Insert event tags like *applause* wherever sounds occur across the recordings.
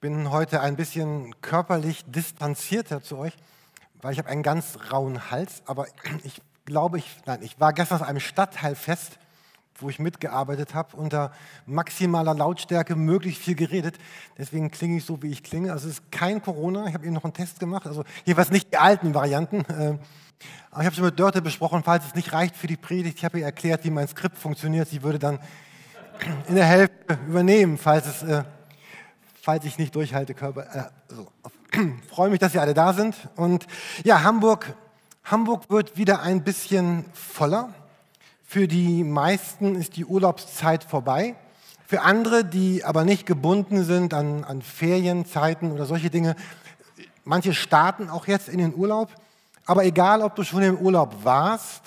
bin heute ein bisschen körperlich distanzierter zu euch, weil ich habe einen ganz rauen Hals. Aber *clears throat* ich glaube, ich, nein, ich war gestern auf einem Stadtteilfest, wo ich mitgearbeitet habe, unter maximaler Lautstärke, möglichst viel geredet. Deswegen klinge ich so, wie ich klinge. Also es ist kein Corona. Ich habe eben noch einen Test gemacht. Also jeweils nicht die alten Varianten. Ähm, aber ich habe schon mit Dörte besprochen, falls es nicht reicht für die Predigt. Ich habe ihr erklärt, wie mein Skript funktioniert. Sie würde dann *clears throat* in der Hälfte übernehmen, falls es äh, falls ich nicht durchhalte, Körper. Äh, so. *clears throat* Freue mich, dass Sie alle da sind. Und ja, Hamburg, Hamburg wird wieder ein bisschen voller. Für die meisten ist die Urlaubszeit vorbei. Für andere, die aber nicht gebunden sind an, an Ferienzeiten oder solche Dinge, manche starten auch jetzt in den Urlaub. Aber egal, ob du schon im Urlaub warst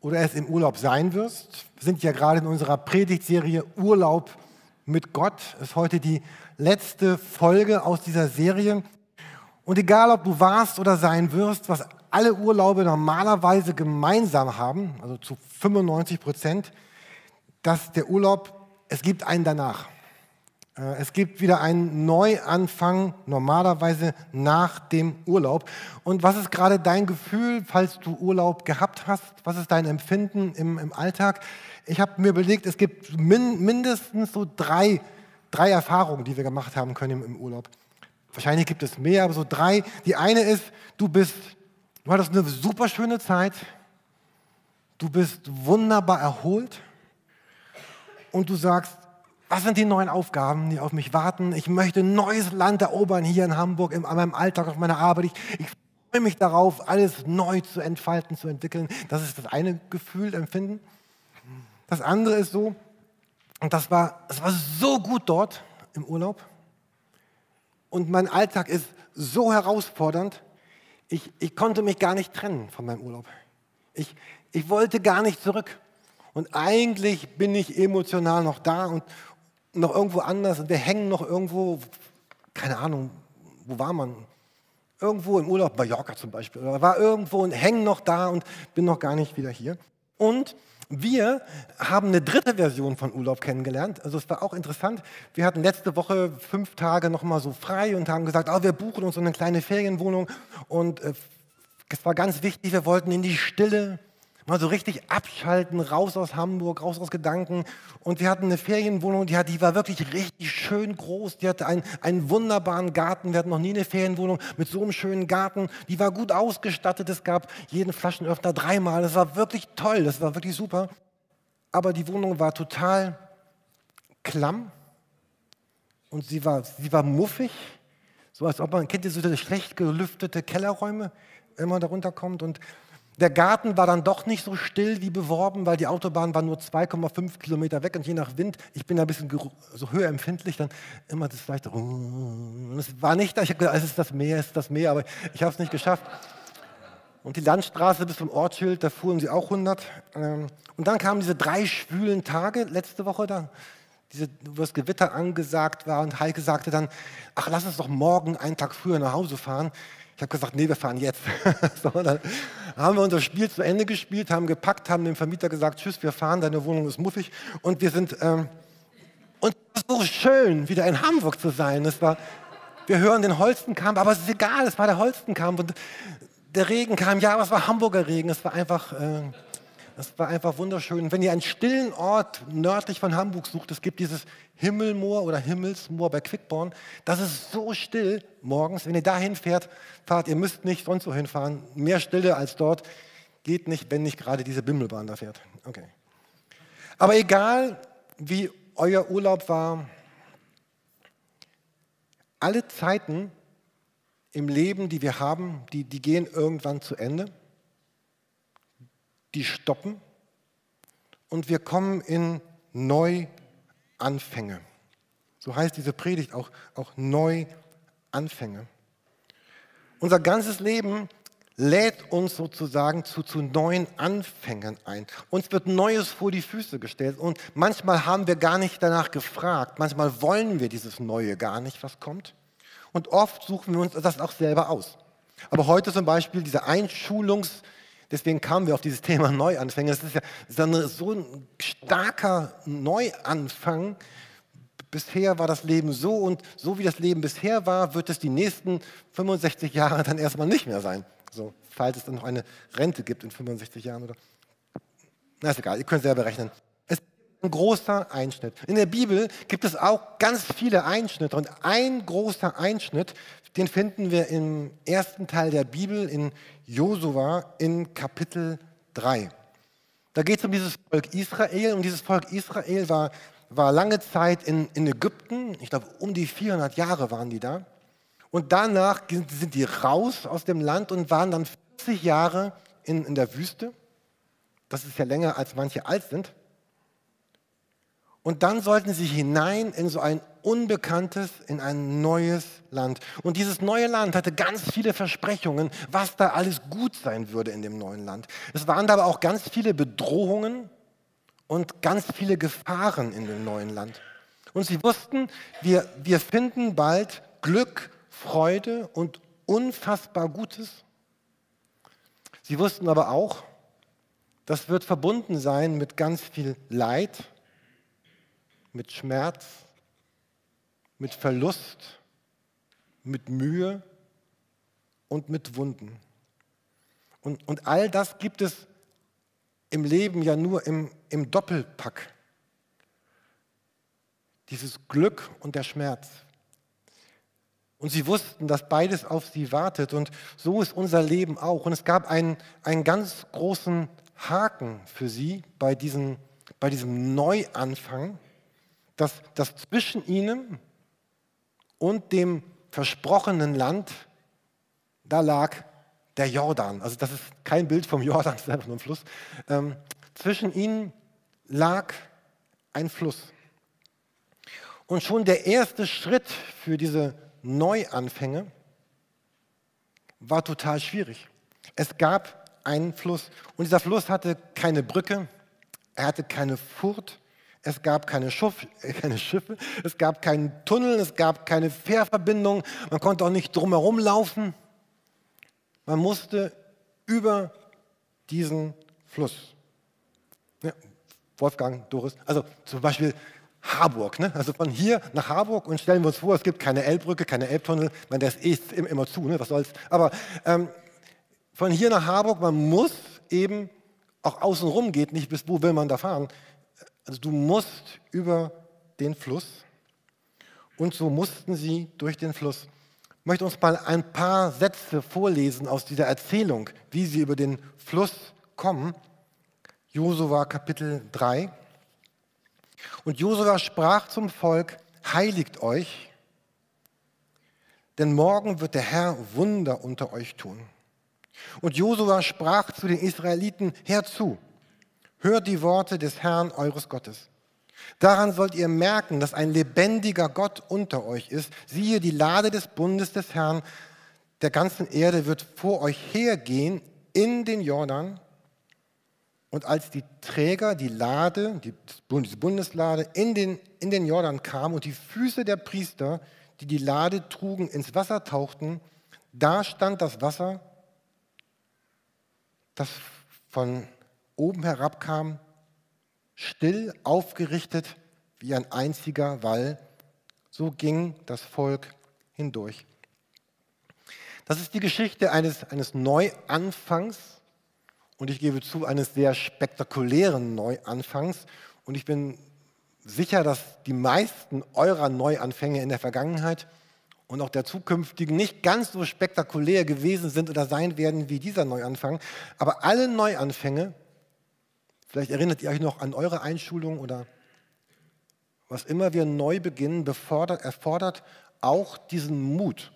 oder es im Urlaub sein wirst, wir sind ja gerade in unserer Predigtserie Urlaub mit Gott, ist heute die letzte Folge aus dieser Serie. Und egal, ob du warst oder sein wirst, was alle Urlaube normalerweise gemeinsam haben, also zu 95 Prozent, dass der Urlaub, es gibt einen danach. Äh, es gibt wieder einen Neuanfang, normalerweise nach dem Urlaub. Und was ist gerade dein Gefühl, falls du Urlaub gehabt hast? Was ist dein Empfinden im, im Alltag? Ich habe mir überlegt, es gibt min, mindestens so drei drei Erfahrungen, die wir gemacht haben können im, Urlaub. Wahrscheinlich gibt es mehr, aber so drei. Die eine ist, du bist, du hattest eine super schöne Zeit, du bist wunderbar erholt und du sagst, was sind die neuen Aufgaben, die auf mich warten? Ich möchte ein neues Land erobern hier in Hamburg, in meinem Alltag, auf meiner Arbeit. Ich, ich freue mich darauf, alles neu zu entfalten, zu entwickeln. Das ist das eine Gefühl, Empfinden. Das andere ist so, und das war, das war so gut dort im Urlaub. Und mein Alltag ist so herausfordernd. Ich, ich konnte mich gar nicht trennen von meinem Urlaub. Ich, ich wollte gar nicht zurück. Und eigentlich bin ich emotional noch da und noch irgendwo anders. Und wir hängen noch irgendwo, keine Ahnung, wo war man? Irgendwo im Urlaub, Mallorca zum Beispiel. Oder war irgendwo und hängen noch da und bin noch gar nicht wieder hier. Und wir haben eine dritte Version von Urlaub kennengelernt. Also es war auch interessant. Wir hatten letzte Woche fünf Tage noch mal so frei und haben gesagt, oh, wir buchen uns eine kleine Ferienwohnung. Und äh, es war ganz wichtig, wir wollten in die Stille, mal so richtig abschalten, raus aus Hamburg, raus aus Gedanken. Und wir hatten eine Ferienwohnung, die, hat, die war wirklich richtig schön groß. Die hatte einen, einen wunderbaren Garten. Wir hatten noch nie eine Ferienwohnung mit so einem schönen Garten. Die war gut ausgestattet. Es gab jeden Flaschenöffner dreimal. Das war wirklich toll. Das war wirklich super. Aber die Wohnung war total klamm und sie war, sie war muffig. So als ob man, kennt ihr so schlecht gelüftete Kellerräume, wenn man da runterkommt? Und der Garten war dann doch nicht so still wie beworben, weil die Autobahn war nur 2,5 Kilometer weg und je nach Wind, ich bin ein bisschen so höherempfindlich, dann immer das leichte. Es war nicht, ich habe gedacht, es ist das Meer, es ist das Meer, aber ich habe es nicht geschafft. Und die Landstraße bis zum Ortsschild, da fuhren sie auch 100. Ähm, und dann kamen diese drei schwülen Tage letzte Woche da, wo das Gewitter angesagt war und Heike sagte dann, ach, lass uns doch morgen einen Tag früher nach Hause fahren. Ich habe gesagt, nee, wir fahren jetzt. *laughs* so, dann haben wir unser Spiel zu Ende gespielt, haben gepackt, haben dem Vermieter gesagt, tschüss, wir fahren, deine Wohnung ist muffig. Und wir sind, ähm, und es war so schön, wieder in Hamburg zu sein. Es war, wir hören den Holstenkamp, aber es ist egal, es war der Holstenkamp. Und der Regen kam, ja, aber es war Hamburger Regen. Es war einfach... Äh, das war einfach wunderschön. Wenn ihr einen stillen Ort nördlich von Hamburg sucht, es gibt dieses Himmelmoor oder Himmelsmoor bei Quickborn. Das ist so still morgens. Wenn ihr dahin fährt, fahrt, ihr müsst nicht sonst so hinfahren. Mehr Stille als dort geht nicht, wenn nicht gerade diese Bimmelbahn da fährt. Okay. Aber egal, wie euer Urlaub war, alle Zeiten im Leben, die wir haben, die, die gehen irgendwann zu Ende die stoppen und wir kommen in Neuanfänge. So heißt diese Predigt auch, auch Neuanfänge. Unser ganzes Leben lädt uns sozusagen zu, zu neuen Anfängen ein. Uns wird Neues vor die Füße gestellt und manchmal haben wir gar nicht danach gefragt. Manchmal wollen wir dieses Neue gar nicht, was kommt. Und oft suchen wir uns das auch selber aus. Aber heute zum Beispiel diese Einschulungs- deswegen kamen wir auf dieses Thema *laughs* Neuanfänge. Es ist ja so ein starker Neuanfang, bisher war das Leben so und so wie das Leben bisher war, wird es die nächsten 65 Jahre dann erstmal nicht mehr sein. So, falls es dann noch eine Rente gibt in 65 Jahren oder. Na, ist egal, ihr könnt selber rechnen. Ein großer Einschnitt. In der Bibel gibt es auch ganz viele Einschnitte und ein großer Einschnitt, den finden wir im ersten Teil der Bibel in Josua in Kapitel 3. Da geht es um dieses Volk Israel und dieses Volk Israel war, war lange Zeit in, in Ägypten, ich glaube um die 400 Jahre waren die da. Und danach sind die raus aus dem Land und waren dann 40 Jahre in, in der Wüste. Das ist ja länger, als manche alt sind. Und dann sollten sie hinein in so ein unbekanntes, in ein neues Land. Und dieses neue Land hatte ganz viele Versprechungen, was da alles gut sein würde in dem neuen Land. Es waren aber auch ganz viele Bedrohungen und ganz viele Gefahren in dem neuen Land. Und sie wussten, wir, wir finden bald Glück, Freude und unfassbar Gutes. Sie wussten aber auch, das wird verbunden sein mit ganz viel Leid mit Schmerz, mit Verlust, mit Mühe und mit Wunden. Und, und all das gibt es im Leben ja nur im, im Doppelpack. Dieses Glück und der Schmerz. Und sie wussten, dass beides auf sie wartet. Und so ist unser Leben auch. Und es gab einen, einen ganz großen Haken für sie bei, diesen, bei diesem Neuanfang dass, dass zwischen ihnen und dem versprochenen Land, da lag der Jordan. Also das ist kein Bild vom *laughs* Jordan, das ist einfach nur ein Fluss. Ähm, zwischen ihnen lag ein Fluss. Und schon der erste Schritt für diese Neuanfänge war total schwierig. Es gab einen Fluss und dieser Fluss hatte keine Brücke, er hatte keine Furt, es gab keine, Schuff, keine, Schiffe, es gab keinen Tunnel, es gab keine Fährverbindung, man konnte auch nicht drumherum laufen. Man musste über diesen Fluss. Ja, Wolfgang, Doris, also zum Beispiel Harburg, ne? also von hier nach Harburg und stellen wir uns vor, es gibt keine Elbbrücke, keine Elbtunnel, man, der ist eh immer zu, ne? was soll's. Aber ähm, von hier nach Harburg, man muss eben auch außenrum geht, nicht bis wo will man da fahren, also du musst über den Fluss. Und so mussten sie durch den Fluss. Ich möchte uns mal ein paar Sätze vorlesen aus dieser Erzählung, wie sie über den Fluss kommen. Josua Kapitel 3. Und Josua sprach zum Volk, heiligt euch, denn morgen wird der Herr Wunder unter euch tun. Und Josua sprach zu den Israeliten, herzu, Hört die Worte des Herrn eures Gottes. Daran sollt ihr merken, dass ein lebendiger Gott unter euch ist. Siehe, die Lade des Bundes des Herrn der ganzen Erde wird vor euch hergehen in den Jordan. Und als die Träger, die Lade, die Bundeslade, in den, in den Jordan kamen und die Füße der Priester, die die Lade trugen, ins Wasser tauchten, da stand das Wasser, das von oben herabkam, still aufgerichtet wie ein einziger Wall. So ging das Volk hindurch. Das ist die Geschichte eines, eines Neuanfangs und ich gebe zu, eines sehr spektakulären Neuanfangs. Und ich bin sicher, dass die meisten eurer Neuanfänge in der Vergangenheit und auch der zukünftigen nicht ganz so spektakulär gewesen sind oder sein werden wie dieser Neuanfang. Aber alle Neuanfänge Vielleicht erinnert ihr euch noch an eure Einschulung oder was immer wir neu beginnen, befordert, erfordert auch diesen Mut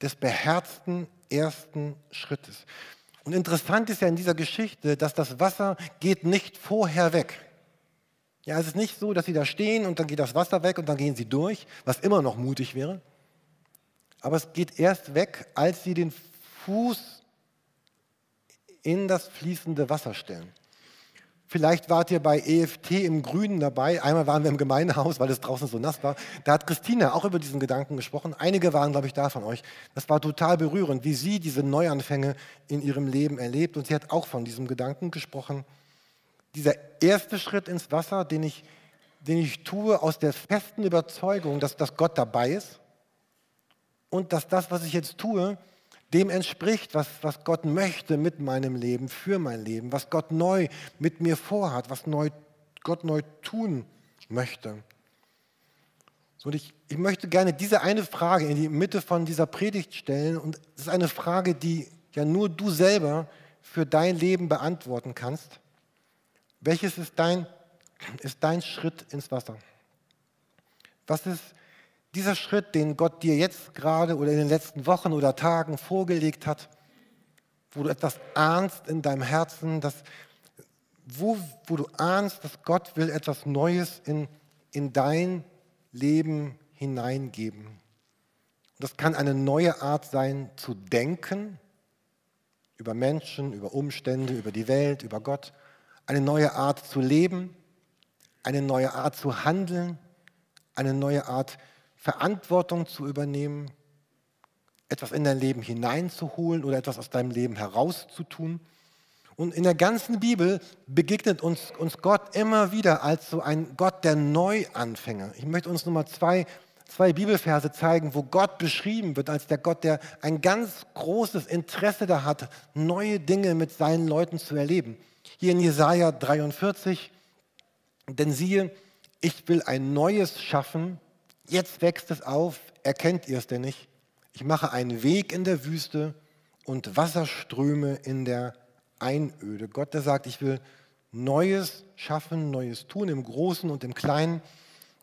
des beherzten ersten Schrittes. Und interessant ist ja in dieser Geschichte, dass das Wasser geht nicht vorher weg. Ja, es ist nicht so, dass sie da stehen und dann geht das Wasser weg und dann gehen sie durch, was immer noch mutig wäre. Aber es geht erst weg, als sie den Fuß in das fließende Wasser stellen. Vielleicht wart ihr bei EFT im Grünen dabei. Einmal waren wir im Gemeindehaus, weil es draußen so nass war. Da hat Christina auch über diesen Gedanken gesprochen. Einige waren, glaube ich, da von euch. Das war total berührend, wie sie diese Neuanfänge in ihrem Leben erlebt. Und sie hat auch von diesem Gedanken gesprochen. Dieser erste Schritt ins Wasser, den ich den ich tue aus der festen Überzeugung, dass, dass Gott dabei ist und dass das, was ich jetzt tue, dem entspricht, was, was Gott möchte mit meinem Leben, für mein Leben, was Gott neu mit mir vorhat, was neu, Gott neu tun möchte. So, und ich, ich möchte gerne diese eine Frage in die Mitte von dieser Predigt stellen. Und es ist eine Frage, die ja nur du selber für dein Leben beantworten kannst. Welches ist dein, ist dein Schritt ins Wasser? Was ist dieser Schritt, den Gott dir jetzt gerade oder in den letzten Wochen oder Tagen vorgelegt hat, wo du etwas ahnst in deinem Herzen, dass, wo, wo du ahnst, dass Gott will etwas Neues in, in dein Leben hineingeben. Das kann eine neue Art sein zu denken über Menschen, über Umstände, über die Welt, über Gott. Eine neue Art zu leben, eine neue Art zu handeln, eine neue Art zu Verantwortung zu übernehmen, etwas in dein Leben hineinzuholen oder etwas aus deinem Leben herauszutun. Und in der ganzen Bibel begegnet uns, uns Gott immer wieder als so ein Gott der Neuanfänger. Ich möchte uns nochmal zwei, zwei Bibelverse zeigen, wo Gott beschrieben wird als der Gott, der ein ganz großes Interesse da hat, neue Dinge mit seinen Leuten zu erleben. Hier in Jesaja 43, denn siehe, ich will ein Neues schaffen, Jetzt wächst es auf, erkennt ihr es denn nicht? Ich mache einen Weg in der Wüste und Wasserströme in der Einöde. Gott, der sagt, ich will Neues schaffen, Neues tun im Großen und im Kleinen.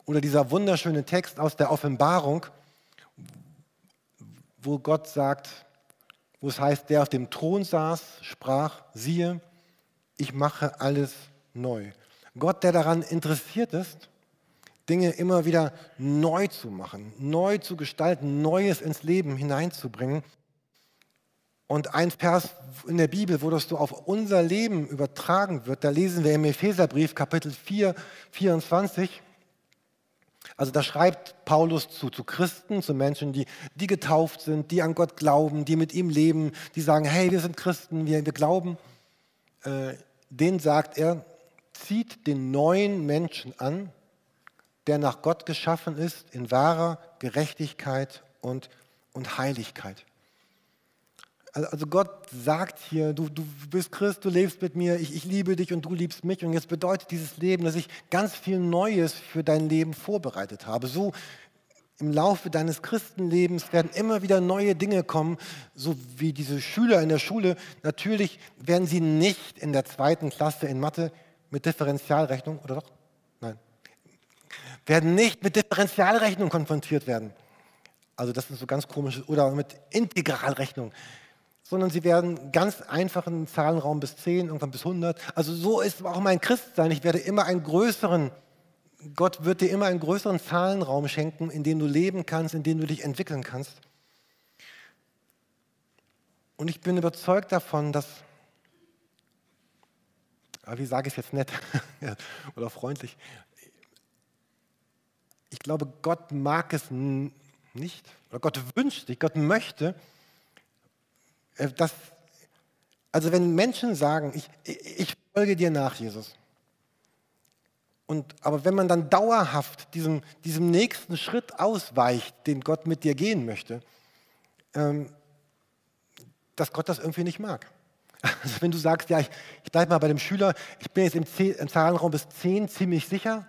Oder dieser wunderschöne Text aus der Offenbarung, wo Gott sagt, wo es heißt, der auf dem Thron saß, sprach, siehe, ich mache alles neu. Gott, der daran interessiert ist, Dinge immer wieder neu zu machen, neu zu gestalten, Neues ins Leben hineinzubringen. Und ein Vers in der Bibel, wo das so auf unser Leben übertragen wird, da lesen wir im Epheserbrief Kapitel 4, 24. Also da schreibt Paulus zu, zu Christen, zu Menschen, die, die getauft sind, die an Gott glauben, die mit ihm leben, die sagen, hey, wir sind Christen, wir, wir glauben. Äh, den sagt er, zieht den neuen Menschen an, der nach Gott geschaffen ist, in wahrer Gerechtigkeit und, und Heiligkeit. Also, also Gott sagt hier, du, du bist Christ, du lebst mit mir, ich, ich liebe dich und du liebst mich. Und jetzt bedeutet dieses Leben, dass ich ganz viel Neues für dein Leben vorbereitet habe. So im Laufe deines Christenlebens werden immer wieder neue Dinge kommen, so wie diese Schüler in der Schule. Natürlich werden sie nicht in der zweiten Klasse in Mathe mit Differentialrechnung, oder doch? Werden nicht mit Differentialrechnung konfrontiert werden. Also das ist so ganz komisch. Oder mit Integralrechnung. Sondern sie werden ganz einfachen Zahlenraum bis 10, irgendwann bis 100. Also so ist auch mein Christsein. Ich werde immer einen größeren, Gott wird dir immer einen größeren Zahlenraum schenken, in dem du leben kannst, in dem du dich entwickeln kannst. Und ich bin überzeugt davon, dass, wie sage ich es jetzt nett *laughs* oder freundlich, ich glaube, Gott mag es nicht, oder Gott wünscht sich, Gott möchte, äh, dass, also wenn Menschen sagen, ich, ich folge dir nach, Jesus, und, aber wenn man dann dauerhaft diesem, diesem nächsten Schritt ausweicht, den Gott mit dir gehen möchte, ähm, dass Gott das irgendwie nicht mag. *laughs* Also wenn du sagst, ja, ich, ich bleibe mal bei dem Schüler, ich bin jetzt im, im Zahlenraum bis 10 ziemlich sicher,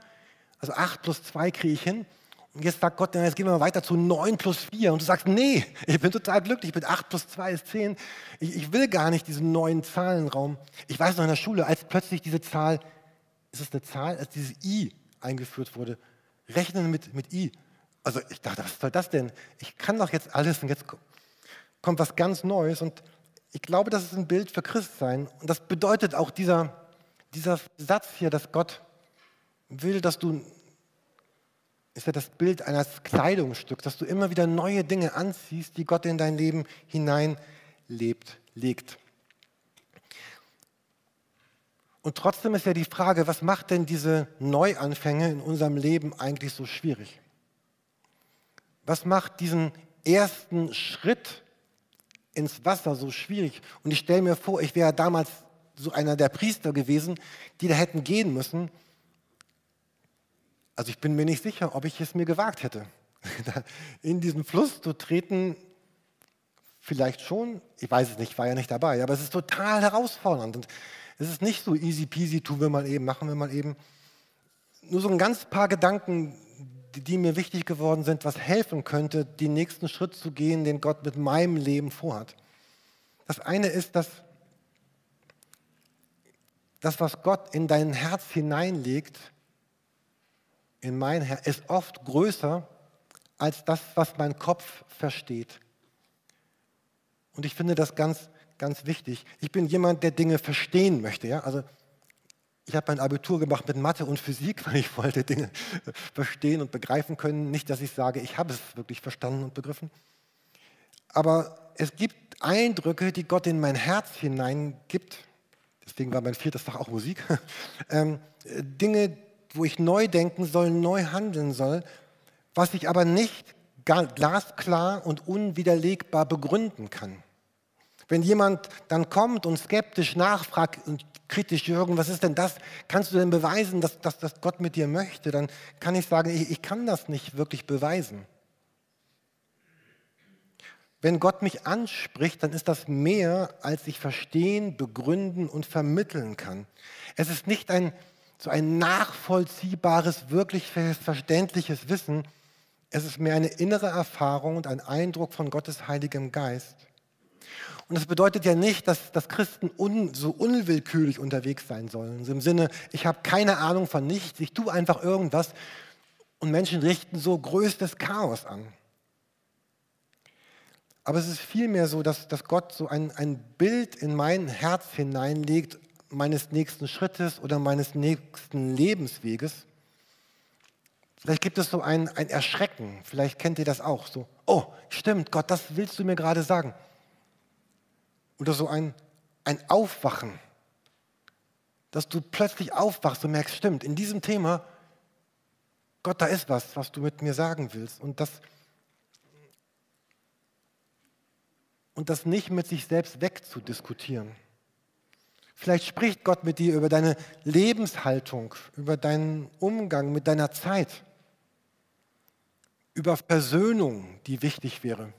also 8 plus 2 kriege ich hin. Und jetzt sagt Gott, jetzt gehen wir mal weiter zu 9 plus 4. Und du sagst, nee, ich bin total glücklich, mit 8 plus 2 ist 10. Ich, ich, will gar nicht diesen neuen Zahlenraum. Ich weiß noch in der Schule, als plötzlich diese Zahl, ist es eine Zahl, als dieses I eingeführt wurde, rechnen mit, mit I. Also ich dachte, was soll das denn? Ich kann doch jetzt alles und jetzt kommt was ganz Neues. Und ich glaube, das ist ein Bild für Christsein. Und das bedeutet auch dieser, dieser Satz hier, dass Gott will, dass du, ist ja das Bild eines Kleidungsstücks, dass du immer wieder neue Dinge anziehst, die Gott in dein Leben hineinlebt, legt. Und trotzdem ist ja die Frage, was macht denn diese Neuanfänge in unserem Leben eigentlich so schwierig? Was macht diesen ersten Schritt ins Wasser so schwierig? Und ich stelle mir vor, ich wäre damals so einer der Priester gewesen, die da hätten gehen müssen Also ich bin mir nicht sicher, ob ich es mir gewagt hätte, *laughs* in diesen Fluss zu treten. Vielleicht schon, ich weiß es nicht, ich war ja nicht dabei, aber es ist total herausfordernd. Und es ist nicht so easy peasy, tun wir mal eben, machen wir mal eben. Nur so ein ganz paar Gedanken, die, die mir wichtig geworden sind, was helfen könnte, den nächsten Schritt zu gehen, den Gott mit meinem Leben vorhat. Das eine ist, dass das, was Gott in dein Herz hineinlegt, in mein Herz, ist oft größer als das, was mein Kopf versteht. Und ich finde das ganz, ganz wichtig. Ich bin jemand, der Dinge verstehen möchte. Ja? Also ich habe mein Abitur gemacht mit Mathe und Physik, *laughs* weil ich wollte Dinge verstehen und begreifen können. Nicht, dass ich sage, ich habe es wirklich verstanden und begriffen. Aber es gibt Eindrücke, die Gott in mein Herz hineingibt. Deswegen war mein viertes Fach auch Musik. *laughs* ähm, Dinge, wo ich neu denken soll, neu handeln soll, was ich aber nicht glasklar und unwiderlegbar begründen kann. Wenn jemand dann kommt und skeptisch nachfragt und kritisch, Jürgen, was ist denn das? Kannst du denn beweisen, dass, dass, dass Gott mit dir möchte? Dann kann ich sagen, ich, ich kann das nicht wirklich beweisen. Wenn Gott mich anspricht, dann ist das mehr, als ich verstehen, begründen und vermitteln kann. Es ist nicht ein, so ein nachvollziehbares, wirklich verständliches Wissen. Es ist mehr eine innere Erfahrung und ein Eindruck von Gottes Heiligem Geist. Und das bedeutet ja nicht, dass, dass Christen un, so unwillkürlich unterwegs sein sollen. Also Im Sinne, ich habe keine Ahnung von nichts, ich tue einfach irgendwas und Menschen richten so größtes Chaos an. Aber es ist vielmehr so, dass, dass Gott so ein, ein Bild in mein Herz hineinlegt, meines nächsten Schrittes oder meines nächsten Lebensweges. Vielleicht gibt es so ein, ein Erschrecken, vielleicht kennt ihr das auch, so, oh, stimmt, Gott, das willst du mir gerade sagen. Oder so ein, ein Aufwachen, dass du plötzlich aufwachst und merkst, stimmt, in diesem Thema, Gott, da ist was, was du mit mir sagen willst. Und das, und das nicht mit sich selbst wegzudiskutieren. Vielleicht spricht Gott mit dir über deine Lebenshaltung, über deinen Umgang mit deiner Zeit, über Versöhnung, die wichtig wäre.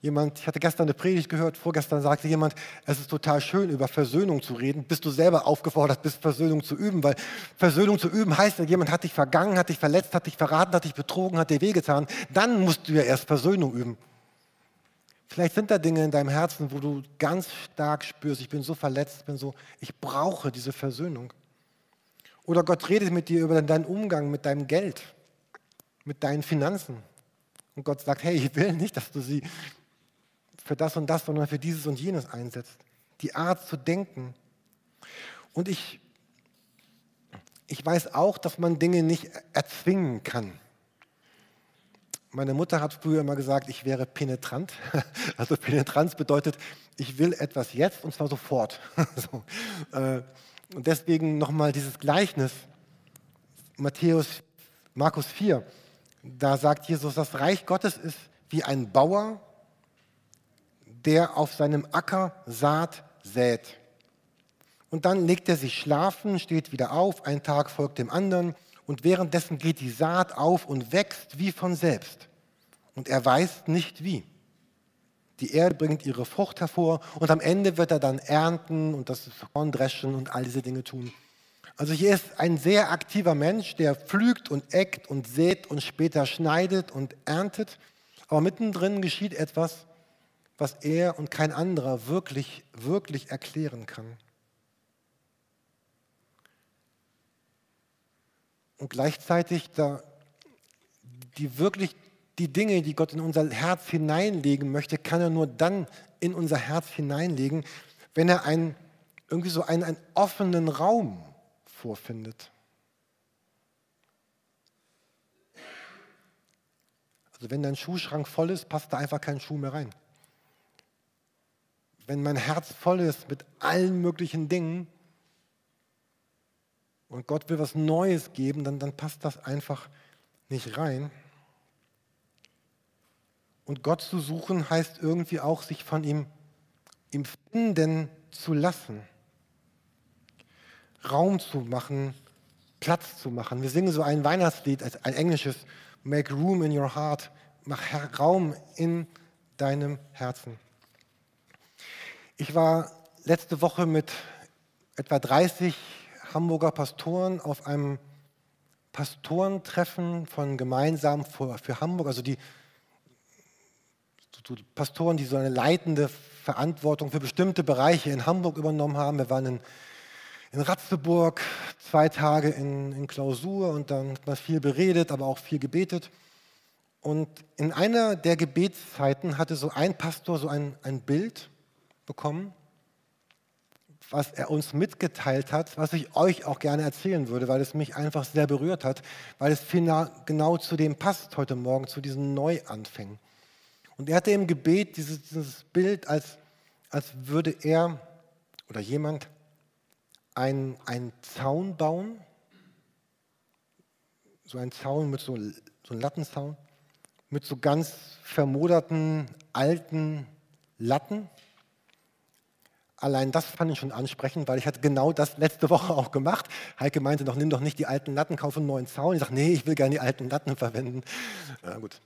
Jemand, ich hatte gestern eine Predigt gehört, vorgestern sagte jemand, es ist total schön, über Versöhnung zu reden, bis du selber aufgefordert bist, Versöhnung zu üben, weil Versöhnung zu üben heißt, jemand hat dich vergangen, hat dich verletzt, hat dich verraten, hat dich betrogen, hat dir wehgetan, dann musst du ja erst Versöhnung üben. Vielleicht sind da Dinge in deinem Herzen, wo du ganz stark spürst, ich bin so verletzt, bin so, ich brauche diese Versöhnung. Oder Gott redet mit dir über deinen Umgang mit deinem Geld, mit deinen Finanzen. Und Gott sagt, hey, ich will nicht, dass du sie für das und das, sondern für dieses und jenes einsetzt. Die Art zu denken. Und ich, ich weiß auch, dass man Dinge nicht erzwingen kann. Meine Mutter hat früher immer gesagt, ich wäre penetrant. *laughs* Also Penetranz bedeutet, ich will etwas jetzt und zwar sofort. *laughs* so. Äh, und deswegen nochmal dieses Gleichnis, Matthäus, Markus 4, da sagt Jesus, das Reich Gottes ist wie ein Bauer, der auf seinem Acker Saat sät. Und dann legt er sich schlafen, steht wieder auf, ein Tag folgt dem anderen und währenddessen geht die Saat auf und wächst wie von selbst. Und er weiß nicht wie. Die Erde bringt ihre Frucht hervor und am Ende wird er dann ernten und das Korn dreschen und all diese Dinge tun. Also hier ist ein sehr aktiver Mensch, der pflügt und eckt und sät und später schneidet und erntet. Aber mittendrin geschieht etwas, was er und kein anderer wirklich, wirklich erklären kann. Und gleichzeitig da die wirklich die Dinge, die Gott in unser Herz hineinlegen möchte, kann er nur dann in unser Herz hineinlegen, wenn er einen, irgendwie so einen, einen offenen Raum vorfindet. Also wenn dein Schuhschrank voll ist, passt da einfach kein Schuh mehr rein. Wenn mein Herz voll ist mit allen möglichen Dingen und Gott will was Neues geben, dann, dann passt das einfach nicht rein. Und Gott zu suchen heißt irgendwie auch, sich von ihm, ihm finden zu lassen. Raum zu machen Platz zu machen. Wir singen so ein Weihnachtslied, ein englisches, Make Room in Your Heart, mach Raum in deinem Herzen. Ich war letzte Woche mit etwa 30 Hamburger Pastoren auf einem Pastorentreffen von Gemeinsam für, für Hamburg, also die Pastoren, die so eine leitende Verantwortung für bestimmte Bereiche in Hamburg übernommen haben. Wir waren in, in Ratzeburg zwei Tage in, in Klausur und dann hat man viel beredet, aber auch viel gebetet. Und in einer der Gebetszeiten hatte so ein Pastor so ein, ein Bild bekommen, was er uns mitgeteilt hat, was ich euch auch gerne erzählen würde, weil es mich einfach sehr berührt hat, weil es genau zu dem passt heute Morgen, zu diesen Neuanfängen. Und er hatte im Gebet dieses, dieses Bild, als, als würde er oder jemand einen, einen Zaun bauen, so einen Zaun mit so, so einem Lattenzaun, mit so ganz vermoderten alten Latten. Allein das fand ich schon ansprechend, weil ich hatte genau das letzte *laughs* Woche auch gemacht. Heike meinte noch, nimm doch nicht die alten Latten, kauf einen neuen Zaun. Ich sage, nee, ich will gerne die alten Latten *laughs* verwenden. Ja, gut.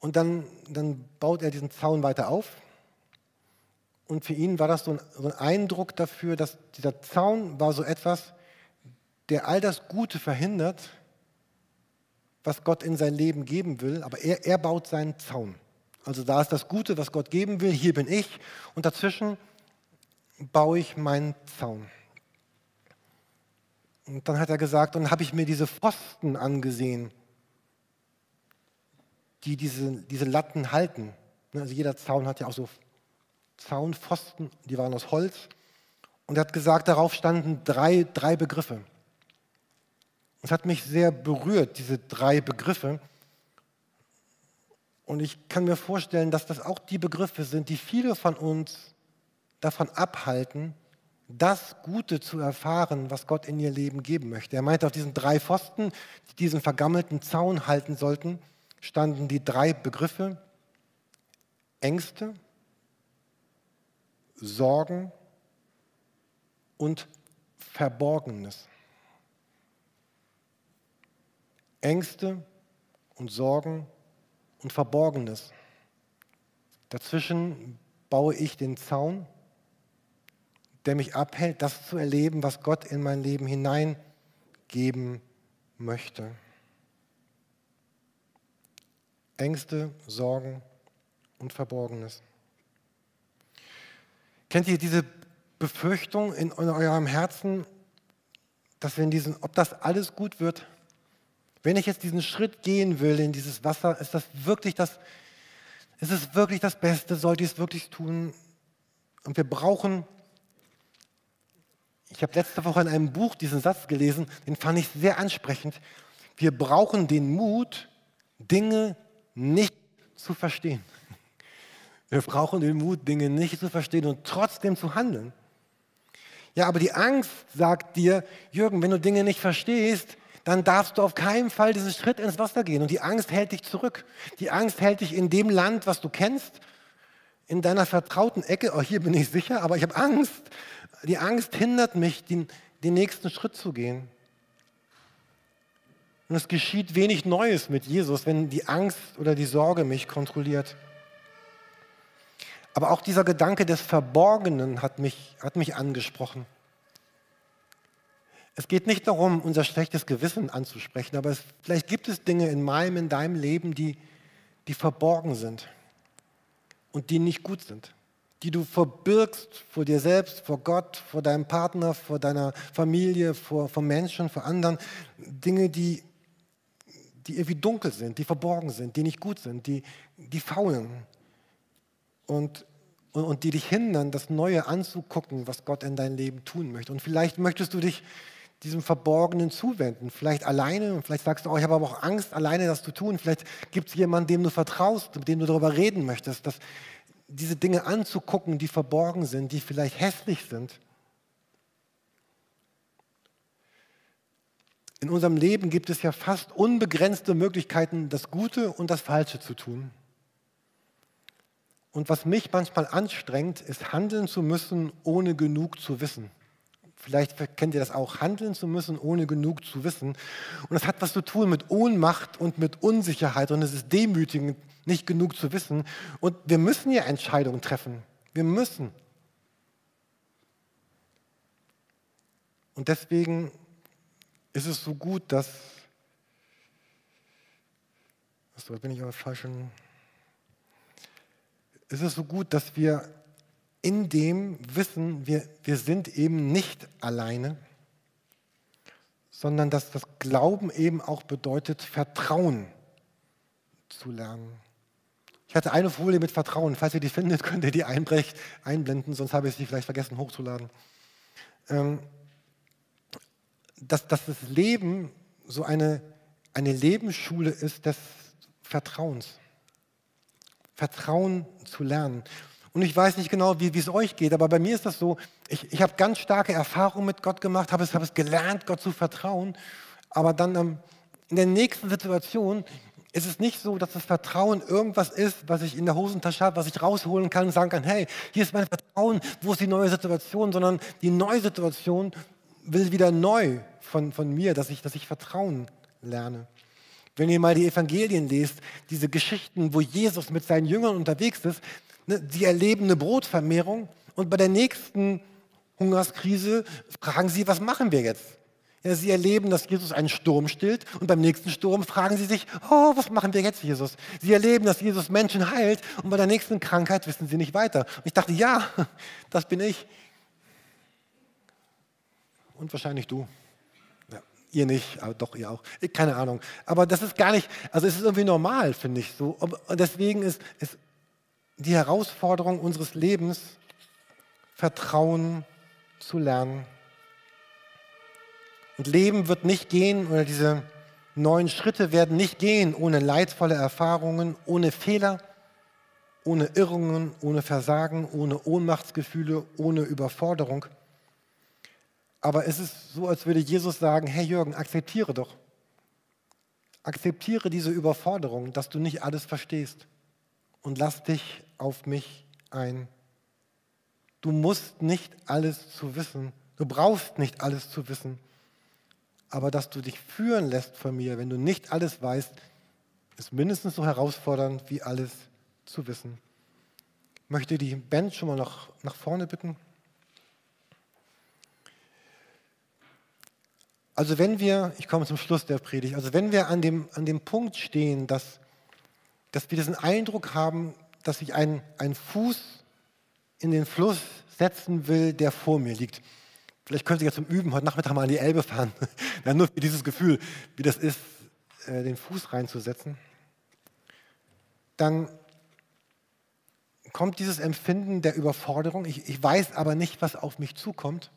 Und dann, dann baut er diesen Zaun weiter auf. Und für ihn war das so ein, so ein Eindruck dafür, dass dieser Zaun war so etwas, der all das Gute verhindert, was Gott in sein Leben geben will, aber er, er baut seinen Zaun. Also da ist das Gute, was Gott geben will, hier bin ich und dazwischen baue ich meinen Zaun. Und dann hat er gesagt, und dann habe ich mir diese Pfosten angesehen, die diese, diese Latten halten. Ne, also jeder Zaun hat ja auch so Zaunpfosten, die waren aus Holz. Und er hat gesagt, darauf standen drei, drei Begriffe. Es hat mich sehr berührt, diese drei Begriffe. Und ich kann mir vorstellen, dass das auch die Begriffe sind, die viele von uns davon abhalten, das Gute zu erfahren, was Gott in ihr Leben geben möchte. Er meinte, auf diesen drei Pfosten, die diesen vergammelten Zaun halten sollten, standen die drei Begriffe Ängste, Sorgen und Verborgenes. Ängste und Sorgen und Verborgenes. Dazwischen baue ich den Zaun, der mich abhält, das zu erleben, was Gott in mein Leben hineingeben möchte. Ängste, Sorgen und Verborgenes. Kennt ihr diese Befürchtung in eurem Herzen, dass wenn diesen, ob das alles gut wird, wenn ich jetzt diesen Schritt gehen will in dieses Wasser, ist das wirklich das, ist es wirklich das Beste? Sollte ich es wirklich tun? Und wir brauchen, ich habe letzte Woche in einem Buch diesen Satz gelesen, den fand ich sehr ansprechend. Wir brauchen den Mut, Dinge nicht zu verstehen. Wir brauchen den Mut, Dinge nicht zu verstehen und trotzdem zu handeln. Ja, aber die Angst sagt dir, Jürgen, wenn du Dinge nicht verstehst, dann darfst du auf keinen Fall diesen Schritt ins Wasser gehen. Und die Angst hält dich zurück. Die Angst hält dich in dem Land, was du kennst, in deiner vertrauten Ecke. Oh, hier bin ich sicher, aber ich habe Angst. Die Angst hindert mich, den, den nächsten Schritt zu gehen. Und es geschieht wenig Neues mit Jesus, wenn die Angst oder die Sorge mich kontrolliert. Aber auch dieser Gedanke des Verborgenen hat mich, hat mich angesprochen. Es geht nicht darum, unser schlechtes Gewissen anzusprechen, aber es, vielleicht gibt es Dinge in meinem, in deinem Leben, die, die verborgen sind und die nicht gut sind, die du verbirgst vor dir selbst, vor Gott, vor deinem Partner, vor deiner Familie, vor, vor Menschen, vor anderen. Dinge, die, die irgendwie dunkel sind, die verborgen sind, die nicht gut sind, die, die faulen und, und, und die dich hindern, das Neue anzugucken, was Gott in dein Leben tun möchte. Und vielleicht möchtest du dich diesem Verborgenen zuwenden. Vielleicht alleine und vielleicht sagst du, oh, ich habe aber auch Angst, alleine das zu tun. Vielleicht gibt es jemanden, dem du vertraust, mit dem du darüber reden möchtest, dass diese Dinge anzugucken, die verborgen sind, die vielleicht hässlich sind. In unserem Leben gibt es ja fast unbegrenzte Möglichkeiten, das Gute und das Falsche zu tun. Und was mich manchmal anstrengt, ist handeln zu müssen, ohne genug zu wissen Vielleicht kennt ihr das auch, handeln zu müssen, ohne genug zu wissen. Und das hat was zu tun mit Ohnmacht und mit Unsicherheit und es ist demütigend, nicht genug zu wissen. Und wir müssen ja Entscheidungen treffen. Wir müssen. Und deswegen ist es so gut, dass. Achso, bin ich aber falschen. Ist es so gut, dass wir in dem wissen, wir, wir sind eben nicht alleine, sondern dass das Glauben eben auch bedeutet, Vertrauen zu lernen. Ich hatte eine Folie mit Vertrauen. Falls ihr die findet, könnt ihr die einbrecht, einblenden, sonst habe ich sie vielleicht vergessen hochzuladen. Ähm, dass, dass das Leben so eine, eine Lebensschule ist des Vertrauens. Vertrauen zu lernen. Und ich weiß nicht genau, wie, es euch geht, aber bei mir ist das so, ich, ich habe ganz starke Erfahrungen mit Gott gemacht, habe es, hab es gelernt, Gott zu vertrauen. Aber dann ähm, in der nächsten Situation ist es nicht so, dass das Vertrauen irgendwas ist, was ich in der Hosentasche habe, was ich rausholen kann und sagen kann, hey, hier ist mein Vertrauen, wo ist die neue Situation, sondern die neue Situation will wieder neu von, von mir, dass ich, dass ich Vertrauen lerne. Wenn ihr mal die Evangelien lest, diese Geschichten, wo Jesus mit seinen Jüngern unterwegs ist, sie erleben eine Brotvermehrung und bei der nächsten Hungerskrise fragen sie, was machen wir jetzt? Ja, sie erleben, dass Jesus einen Sturm stillt und beim nächsten Sturm fragen sie sich, oh, was machen wir jetzt, Jesus? Sie erleben, dass Jesus Menschen heilt und bei der nächsten Krankheit wissen sie nicht weiter. Und ich dachte, ja, *laughs* das bin ich. Und wahrscheinlich du. Ja, ihr nicht, aber doch ihr auch. Keine Ahnung. Aber das ist gar nicht, also es ist irgendwie normal, finde ich so. Und deswegen ist es die Herausforderung unseres Lebens, Vertrauen zu lernen. Und Leben wird nicht gehen, oder diese neuen Schritte werden nicht gehen ohne leidvolle Erfahrungen, ohne Fehler, ohne Irrungen, ohne Versagen, ohne Ohnmachtsgefühle, ohne Überforderung. Aber es ist so, als würde Jesus sagen, hey Jürgen, akzeptiere doch. Akzeptiere diese Überforderung, dass du nicht alles verstehst und lass dich auf mich ein. Du musst nicht alles zu wissen, du brauchst nicht alles zu wissen, aber dass du dich führen lässt von mir, wenn du nicht alles weißt, ist mindestens so herausfordernd wie alles zu wissen. Ich möchte die Band schon mal noch nach vorne bitten. Also wenn wir, ich komme zum Schluss der Predigt, also wenn wir an dem, an dem Punkt stehen, dass dass wir diesen Eindruck haben, dass ich einen, einen Fuß in den Fluss setzen will, der vor mir liegt. Vielleicht könnt ihr ja zum Üben heute Nachmittag mal an die Elbe fahren. *laughs* ja, nur für dieses Gefühl, wie das ist, äh, den Fuß reinzusetzen. Dann kommt dieses Empfinden der Überforderung. Ich, ich weiß aber nicht, was auf mich zukommt.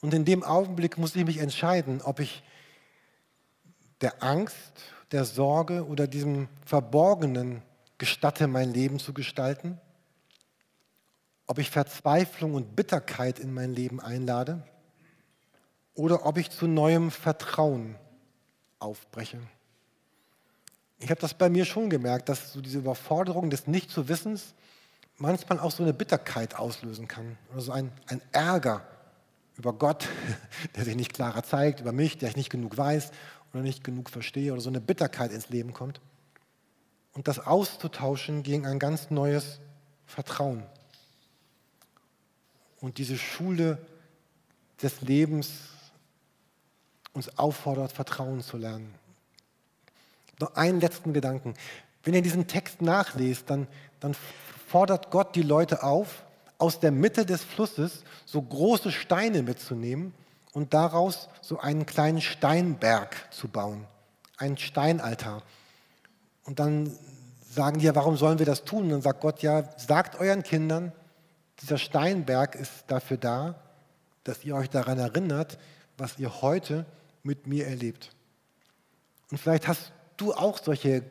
Und in dem Augenblick muss ich mich entscheiden, ob ich der Angst der Sorge oder diesem Verborgenen gestatte, mein Leben zu gestalten? Ob ich Verzweiflung und Bitterkeit in mein Leben einlade? Oder ob ich zu neuem Vertrauen aufbreche? Ich habe das bei mir schon gemerkt, dass so diese Überforderung des Nichtzuwissens manchmal auch so eine Bitterkeit auslösen kann oder so ein, ein Ärger über Gott, *laughs* der sich nicht klarer zeigt, über mich, der ich nicht genug weiß oder nicht genug verstehe oder so eine Bitterkeit ins Leben kommt. Und das auszutauschen gegen ein ganz neues Vertrauen. Und diese Schule des Lebens uns auffordert, Vertrauen zu lernen. Noch einen letzten Gedanken. Wenn ihr diesen Text nachlest, dann, dann fordert Gott die Leute auf, aus der Mitte des Flusses so große Steine mitzunehmen und daraus so einen kleinen Steinberg zu bauen, einen Steinaltar. Und dann sagen die ja, warum sollen wir das tun? Und dann sagt Gott ja, sagt euren Kindern, dieser Steinberg ist dafür da, dass ihr euch daran erinnert, was ihr heute mit mir erlebt. Und vielleicht hast du auch solche,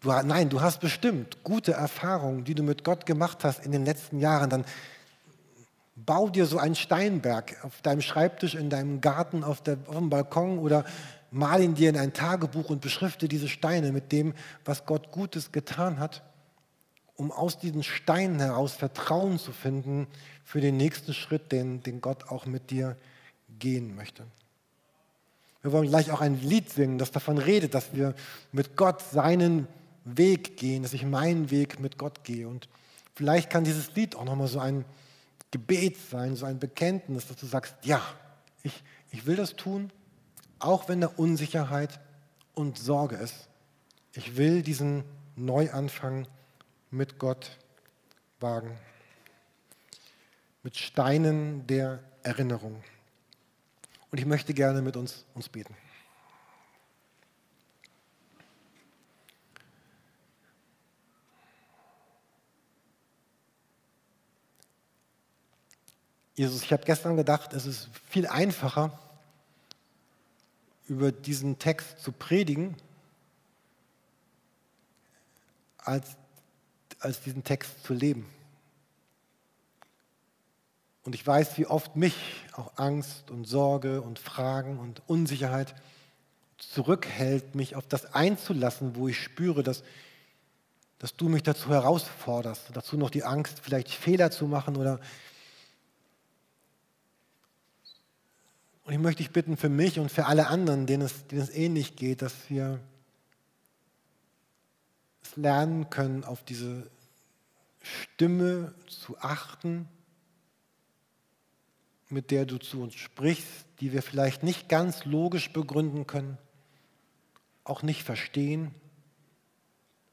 du, nein, du hast bestimmt gute Erfahrungen, die du mit Gott gemacht hast in den letzten Jahren. Dann Bau dir so einen Steinberg auf deinem Schreibtisch, in deinem Garten, auf, der, auf dem Balkon oder mal ihn dir in ein Tagebuch und beschrifte diese Steine mit dem, was Gott Gutes getan hat. um aus diesen Steinen heraus Vertrauen zu finden für den nächsten Schritt, den, den Gott auch mit dir gehen möchte. Wir wollen gleich auch ein Lied singen, das davon redet, dass wir mit Gott seinen Weg gehen, dass ich meinen Weg mit Gott gehe. Und vielleicht kann dieses Lied auch nochmal so ein Gebet sein, so ein Bekenntnis, dass du sagst, ja, ich, ich will das tun, auch wenn da Unsicherheit und Sorge ist. Ich will diesen Neuanfang mit Gott wagen. Mit Steinen der Erinnerung. Und ich möchte gerne mit uns, uns beten. Jesus, ich habe gestern gedacht, es ist viel einfacher, über diesen Text zu predigen, als, als diesen Text zu leben. Und ich weiß, wie oft mich auch Angst und Sorge und Fragen und Unsicherheit zurückhält, mich auf das einzulassen, wo ich spüre, dass, dass du mich dazu herausforderst, dazu noch die Angst, vielleicht Fehler zu machen oder Und ich möchte dich bitten für mich und für alle anderen, denen es, denen es ähnlich geht, dass wir es lernen können, auf diese Stimme zu achten, mit der du zu uns sprichst, die wir vielleicht nicht ganz logisch begründen können, auch nicht verstehen,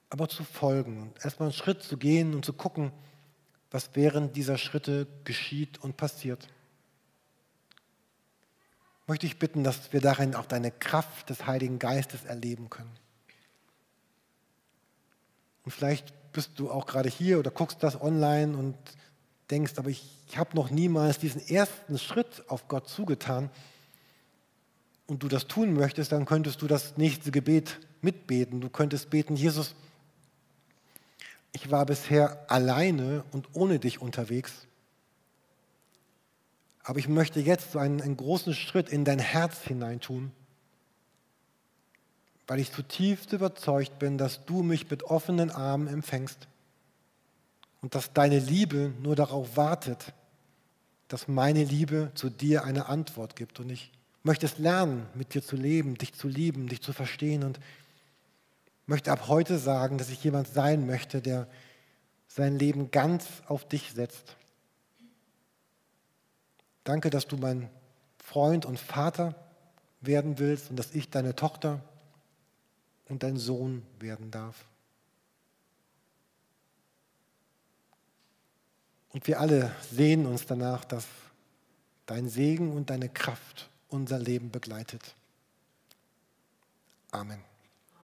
aber zu folgen und erstmal einen Schritt zu gehen und zu gucken, was während dieser Schritte geschieht und passiert. Möchte ich bitten, dass wir darin auch deine Kraft des Heiligen Geistes erleben können. Und vielleicht bist du auch gerade hier oder guckst das online und denkst, aber ich, ich habe noch niemals diesen ersten Schritt auf Gott zugetan und du das tun möchtest, dann könntest du das nächste Gebet mitbeten. Du könntest beten, Jesus, ich war bisher alleine und ohne dich unterwegs, aber ich möchte jetzt so einen, einen großen Schritt in dein Herz hineintun, weil ich zutiefst überzeugt bin, dass du mich mit offenen Armen empfängst und dass deine Liebe nur darauf wartet, dass meine Liebe zu dir eine Antwort gibt. Und ich möchte es lernen, mit dir zu leben, dich zu lieben, dich zu verstehen und möchte ab heute sagen, dass ich jemand sein möchte, der sein Leben ganz auf dich setzt. Danke, dass du mein Freund und Vater werden willst und dass ich deine Tochter und dein Sohn werden darf. Und wir alle sehen uns danach, dass dein Segen und deine Kraft unser Leben begleitet. Amen.